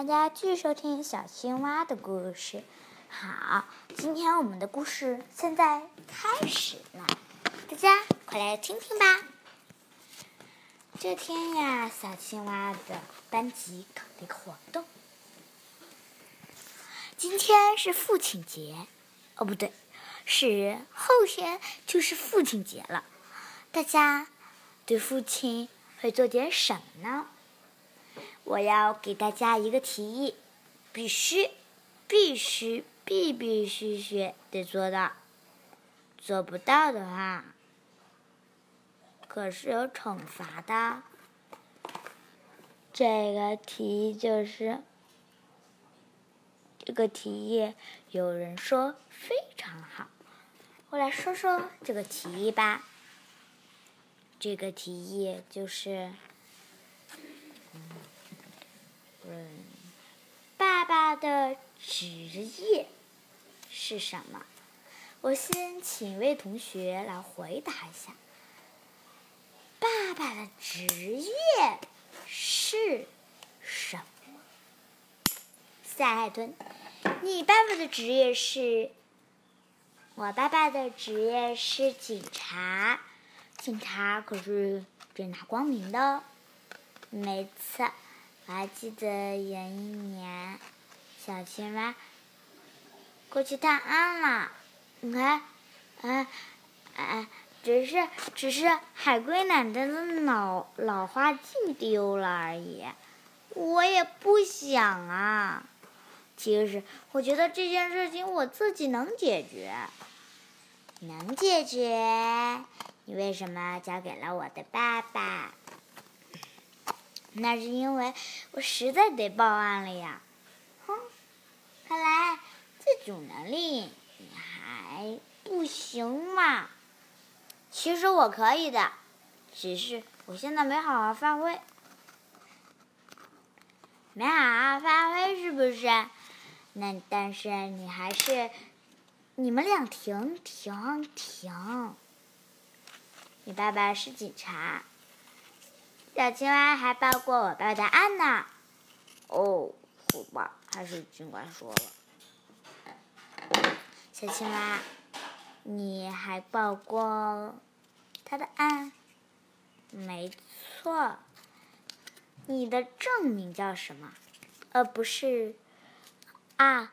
大家继续收听小青蛙的故事。好，今天我们的故事现在开始了，大家快来听听吧。这天呀，小青蛙的班级搞了一个活动。今天是父亲节，哦，不对，是后天就是父亲节了。大家对父亲会做点什么呢？我要给大家一个提议，必须、必须、必必须须得做到。做不到的话，可是有惩罚的。这个提议就是，这个提议有人说非常好。我来说说这个提议吧。这个提议就是。嗯，爸爸的职业是什么？我先请一位同学来回答一下。爸爸的职业是什么？赛海豚，你爸爸的职业是？我爸爸的职业是警察，警察可是正大光明的，没错。我还记得有一年，小青蛙过去探案了。你看，哎哎，只是只是海龟奶奶的老老花镜丢了而已。我也不想啊。其实，我觉得这件事情我自己能解决。能解决？你为什么交给了我的爸爸？那是因为我实在得报案了呀！哼，看来自主能力你还不行嘛。其实我可以的，只是我现在没好好发挥，没好好发挥是不是？那但是你还是，你们俩停停停！你爸爸是警察。小青蛙还报过我爸的案呢。哦，好吧，还是尽管说了。小青蛙，你还报过他的案？没错。你的正名叫什么？呃，不是。啊，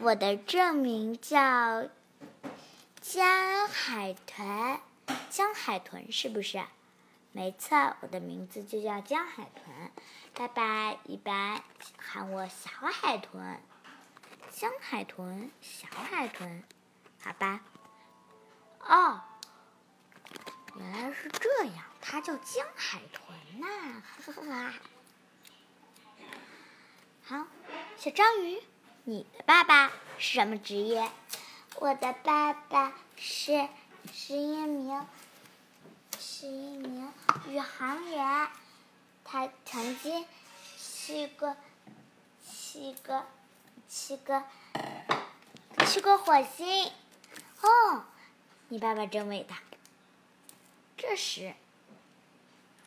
我的正名叫江海豚。江海豚是不是？没错，我的名字就叫江海豚，爸爸一般喊我小海豚。江海豚，小海豚，好吧。哦，原来是这样，它叫江海豚呐，呵呵呵。好，小章鱼，你的爸爸是什么职业？我的爸爸是是一名。是一名宇航员，他曾经去过、去过、去过、去过火星。哦，你爸爸真伟大。这时，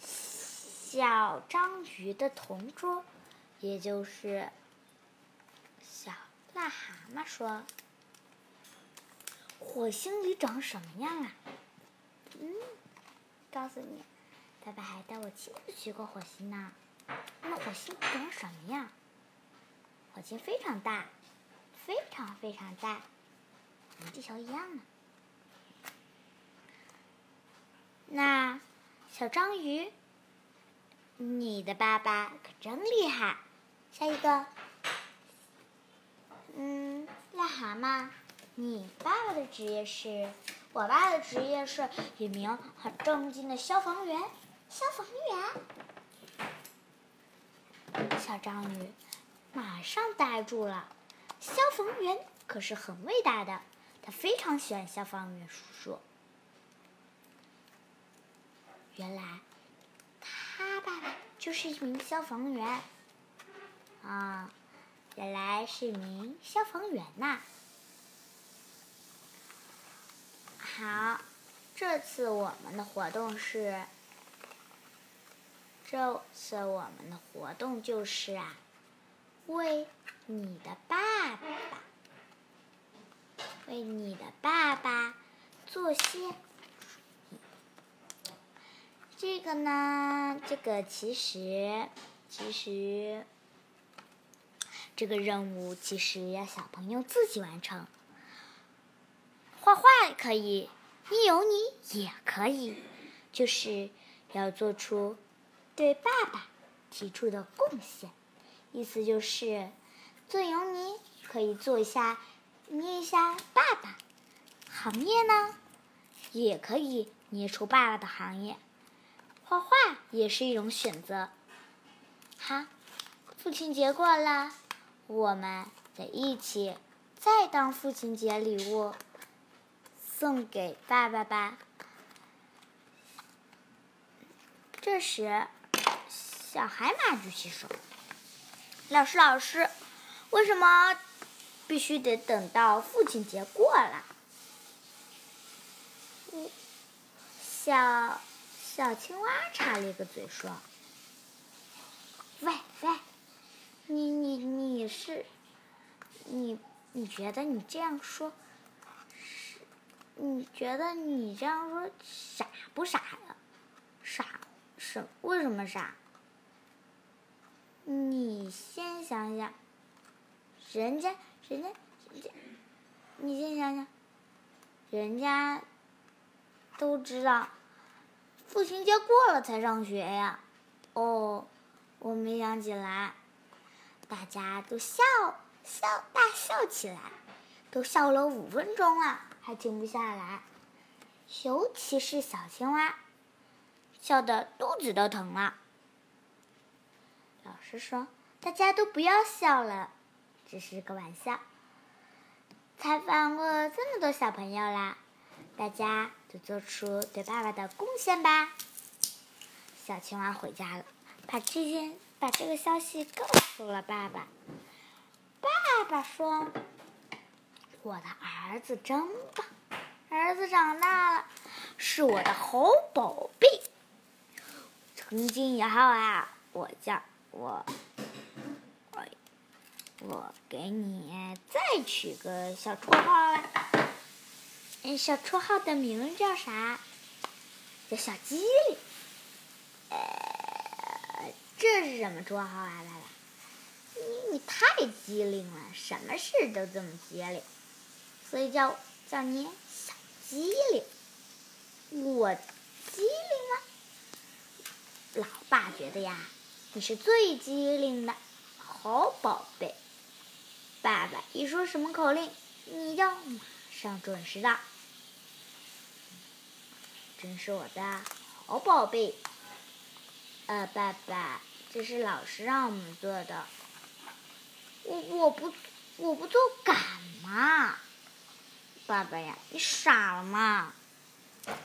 小章鱼的同桌，也就是小癞蛤蟆说：“火星里长什么样啊？”嗯。告诉你，爸爸还带我亲自去过火星呢。那火星长什么样？火星非常大，非常非常大，跟地球一样呢。那小章鱼，你的爸爸可真厉害。下一个，嗯，癞蛤蟆，你爸爸的职业是？我爸的职业是一名很正经的消防员。消防员，小章鱼马上呆住了。消防员可是很伟大的，他非常喜欢消防员叔叔。原来他爸爸就是一名消防员。啊，原来是一名消防员呐。好，这次我们的活动是，这次我们的活动就是啊，为你的爸爸，为你的爸爸做些。这个呢，这个其实，其实，这个任务其实要小朋友自己完成。画画可以，你有你也可以，就是要做出对爸爸提出的贡献。意思就是，做有你可以做一下，捏一下爸爸。行业呢，也可以捏出爸爸的行业。画画也是一种选择。好，父亲节过了，我们得一起再当父亲节礼物送给爸爸吧。这时，小海马举起手：“老师，老师，为什么必须得等到父亲节过了？”小。小青蛙插了一个嘴说：“喂喂，你你你是，你你觉得你这样说，你觉得你这样说傻不傻呀？傻什？为什么傻？你先想想，人家人家人家，你先想想，人家都知道。”父亲节过了才上学呀，哦，我没想起来，大家都笑笑大笑起来，都笑了五分钟了，还停不下来，尤其是小青蛙，笑得肚子都疼了。老师说：“大家都不要笑了，只是个玩笑。”采访过这么多小朋友啦。大家都做出对爸爸的贡献吧。小青蛙回家了，把这件把这个消息告诉了爸爸。爸爸说：“我的儿子真棒，儿子长大了，是我的好宝贝。从今以后啊，我叫我我我给你再取个小绰号吧。”小绰号的名字叫啥？叫小机灵。呃，这是什么绰号啊，爸爸？你你太机灵了，什么事都这么机灵，所以叫叫你小机灵。我机灵吗？老爸觉得呀，你是最机灵的好宝贝。爸爸一说什么口令，你就马上准时到。真是我的好宝贝，呃，爸爸，这是老师让我们做的。我我不我不做敢吗？爸爸呀，你傻了吗？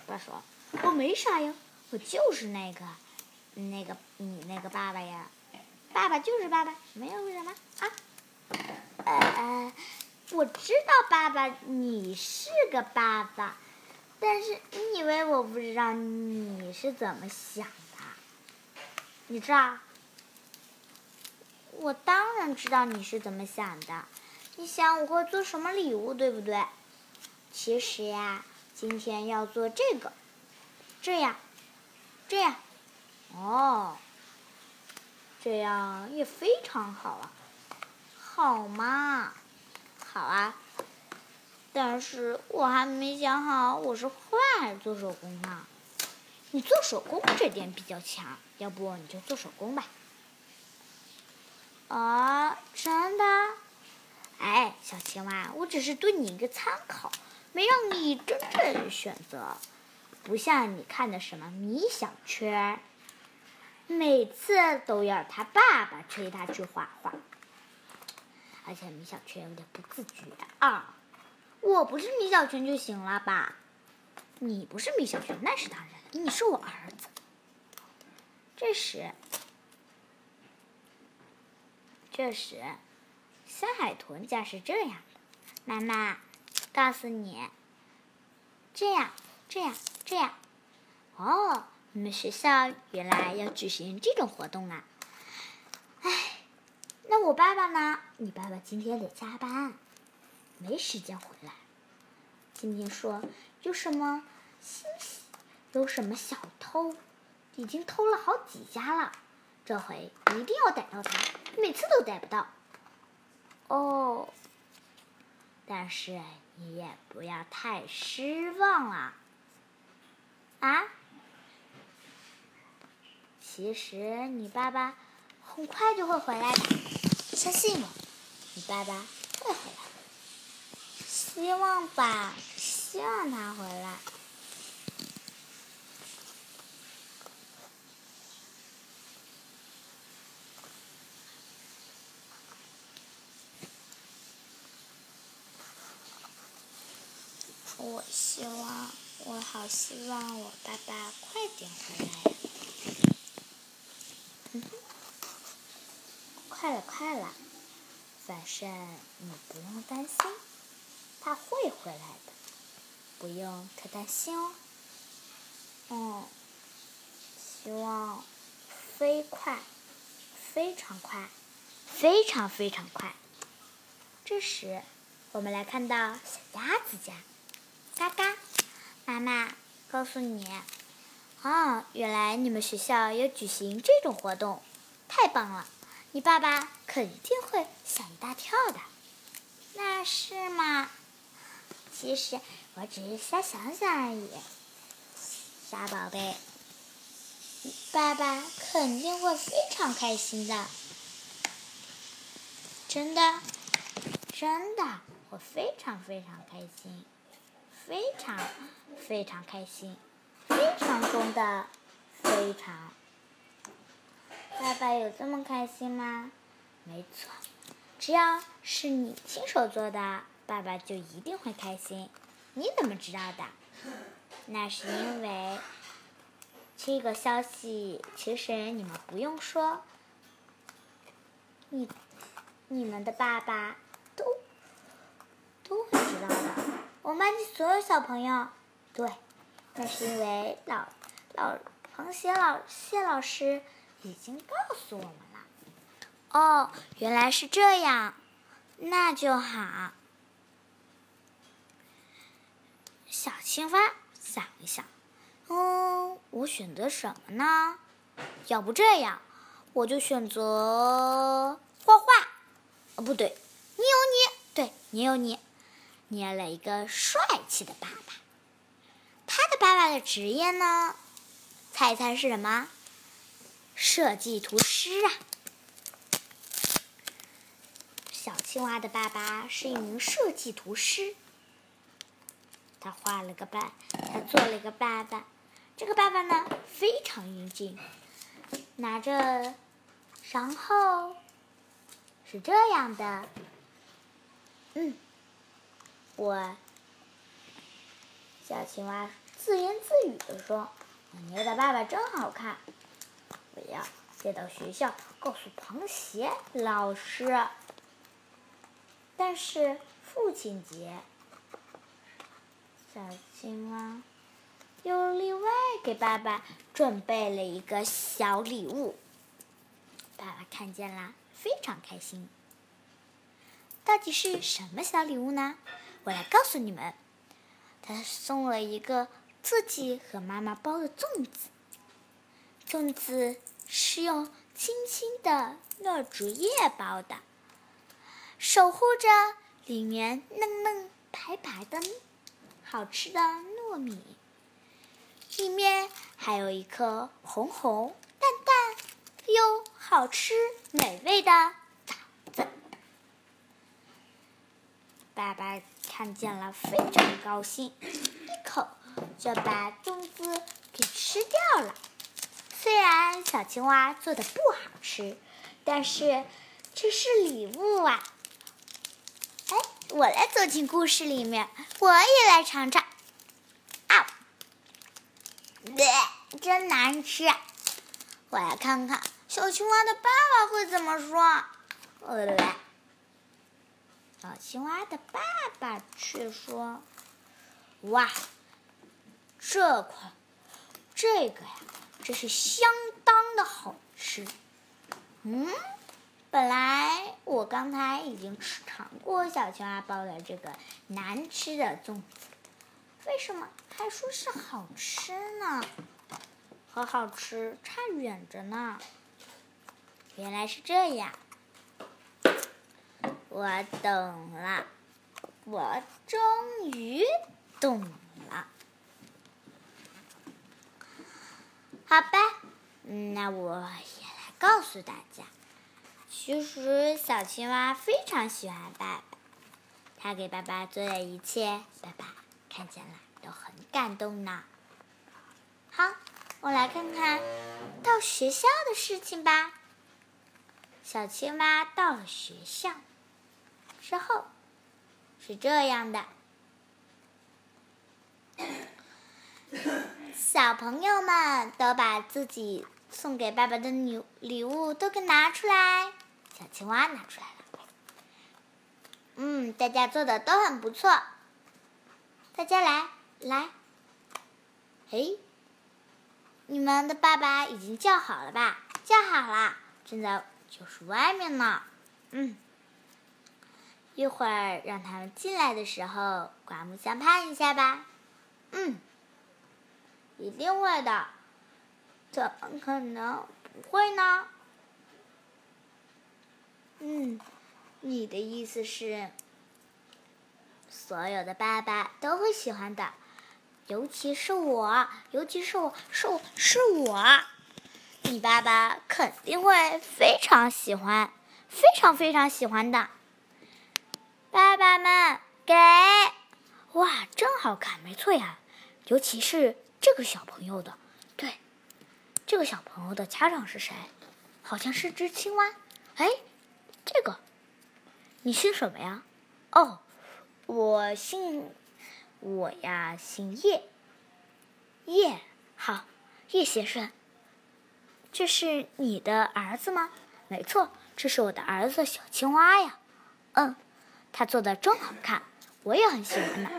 爸说，我没傻呀，我就是那个，那个你那个爸爸呀，爸爸就是爸爸，没有为什么啊。呃，我知道爸爸，你是个爸爸。但是你以为我不知道你是怎么想的？你知道？我当然知道你是怎么想的。你想我会做什么礼物，对不对？其实呀，今天要做这个，这样，这样，哦，这样也非常好啊，好吗？好啊。但是我还没想好我是画还是做手工呢。你做手工这点比较强，要不你就做手工吧。啊，真的？哎，小青蛙，我只是对你一个参考，没让你真正选择。不像你看的什么米小圈，每次都要他爸爸催他去画画，而且米小圈有点不自觉啊。我不是米小圈就行了吧？你不是米小圈，那是当然。你是我儿子。这时，这时，小海豚家是这样的：妈妈，告诉你，这样，这样，这样。哦，你们学校原来要举行这种活动啊！哎，那我爸爸呢？你爸爸今天得加班，没时间回来。今天说有什么新？有什么小偷？已经偷了好几家了，这回一定要逮到他，每次都逮不到。哦，但是你也不要太失望了。啊？其实你爸爸很快就会回来的，相信我，你爸爸会回来的。希望吧，希望他回来。我希望，我我好希望我爸爸快点回来呀！快了，快了，反正你不用担心，他会回来的，不用太担心哦。嗯，希望飞快，非常快，非常非常快。这时，我们来看到小鸭子家。嘎嘎，妈妈告诉你，哦，原来你们学校有举行这种活动，太棒了！你爸爸肯定会吓一大跳的。那是吗？其实我只是瞎想想而已，傻宝贝。爸爸肯定会非常开心的，真的，真的，我非常非常开心。非常非常开心，非常中的非常。爸爸有这么开心吗？没错，只要是你亲手做的，爸爸就一定会开心。你怎么知道的？那是因为这个消息，其实你们不用说，你你们的爸爸都都会知道的。我们班级所有小朋友，对，那是因为老老螃蟹老谢老师已经告诉我们了。哦，原来是这样，那就好。小青蛙想一想，嗯，我选择什么呢？要不这样，我就选择画画。哦，不对，你有你，对你有你。捏了一个帅气的爸爸，他的爸爸的职业呢？猜一猜是什么？设计图师啊！小青蛙的爸爸是一名设计图师，他画了个爸，他做了一个爸爸。这个爸爸呢，非常英俊，拿着，然后是这样的，嗯。我，小青蛙自言自语地说：“我捏的爸爸真好看，我要带到学校告诉螃蟹老师。”但是父亲节，小青蛙又另外给爸爸准备了一个小礼物。爸爸看见了，非常开心。到底是什么小礼物呢？我来告诉你们，他送了一个自己和妈妈包的粽子，粽子是用清清的糯竹叶包的，守护着里面嫩嫩白白的好吃的糯米，里面还有一颗红红淡淡又好吃美味的枣子，爸爸。看见了，非常高兴，一口就把粽子给吃掉了。虽然小青蛙做的不好吃，但是这是礼物啊！哎，我来走进故事里面，我也来尝尝。啊，真难吃！我来看看小青蛙的爸爸会怎么说。我来。小青蛙的爸爸却说：“哇，这块，这个呀，这是相当的好吃。嗯，本来我刚才已经吃尝过小青蛙包的这个难吃的粽子，为什么还说是好吃呢？和好吃差远着呢。原来是这样，我懂了，我终于懂了。好吧，那我也来告诉大家，其实小青蛙非常喜欢爸爸，他给爸爸做的一切，爸爸看见了都很感动呢。好，我来看看到学校的事情吧。小青蛙到了学校之后，是这样的。小朋友们都把自己送给爸爸的礼礼物都给拿出来。小青蛙拿出来了。嗯，大家做的都很不错。大家来来。哎，你们的爸爸已经叫好了吧？叫好了，正在教室外面呢。嗯，一会儿让他们进来的时候刮目相看一下吧。嗯。一定会的，怎么可能不会呢？嗯，你的意思是，所有的爸爸都会喜欢的，尤其是我，尤其是我，是我是我，你爸爸肯定会非常喜欢，非常非常喜欢的。爸爸们，给！哇，真好看，没错呀，尤其是。这个小朋友的，对，这个小朋友的家长是谁？好像是只青蛙。哎，这个，你姓什么呀？哦，我姓，我呀姓叶。叶，好，叶先生，这是你的儿子吗？没错，这是我的儿子小青蛙呀。嗯，他做的真好看，我也很喜欢呢。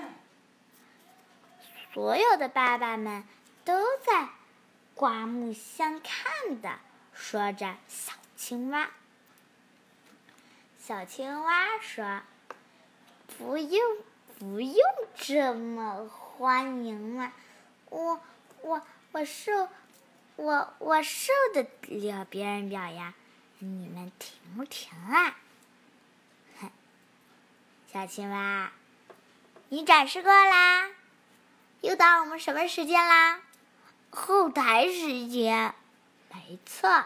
所有的爸爸们都在刮目相看的说着：“小青蛙。”小青蛙说：“不用，不用这么欢迎嘛，我，我，我受，我，我受得了别人表扬，你们停不停啊？”小青蛙，你展示过啦。又到我们什么时间啦？后台时间，没错，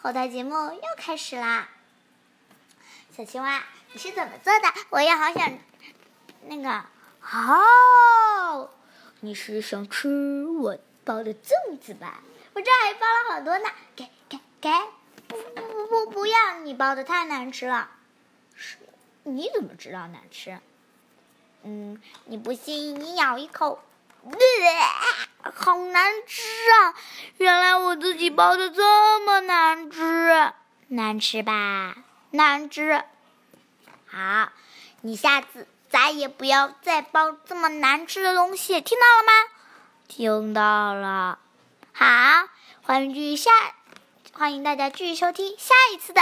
后台节目又开始啦。小青蛙，你是怎么做的？我也好想那个。哦，你是想吃我包的粽子吧？我这还包了好多呢，给给给！不不不不不要！你包的太难吃了。是？你怎么知道难吃？嗯，你不信，你咬一口。好难吃啊！原来我自己包的这么难吃，难吃吧？难吃。好，你下次再也不要再包这么难吃的东西，听到了吗？听到了。好，欢迎继续下，欢迎大家继续收听下一次的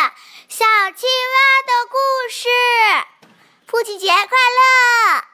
小青蛙的故事。父亲节快乐！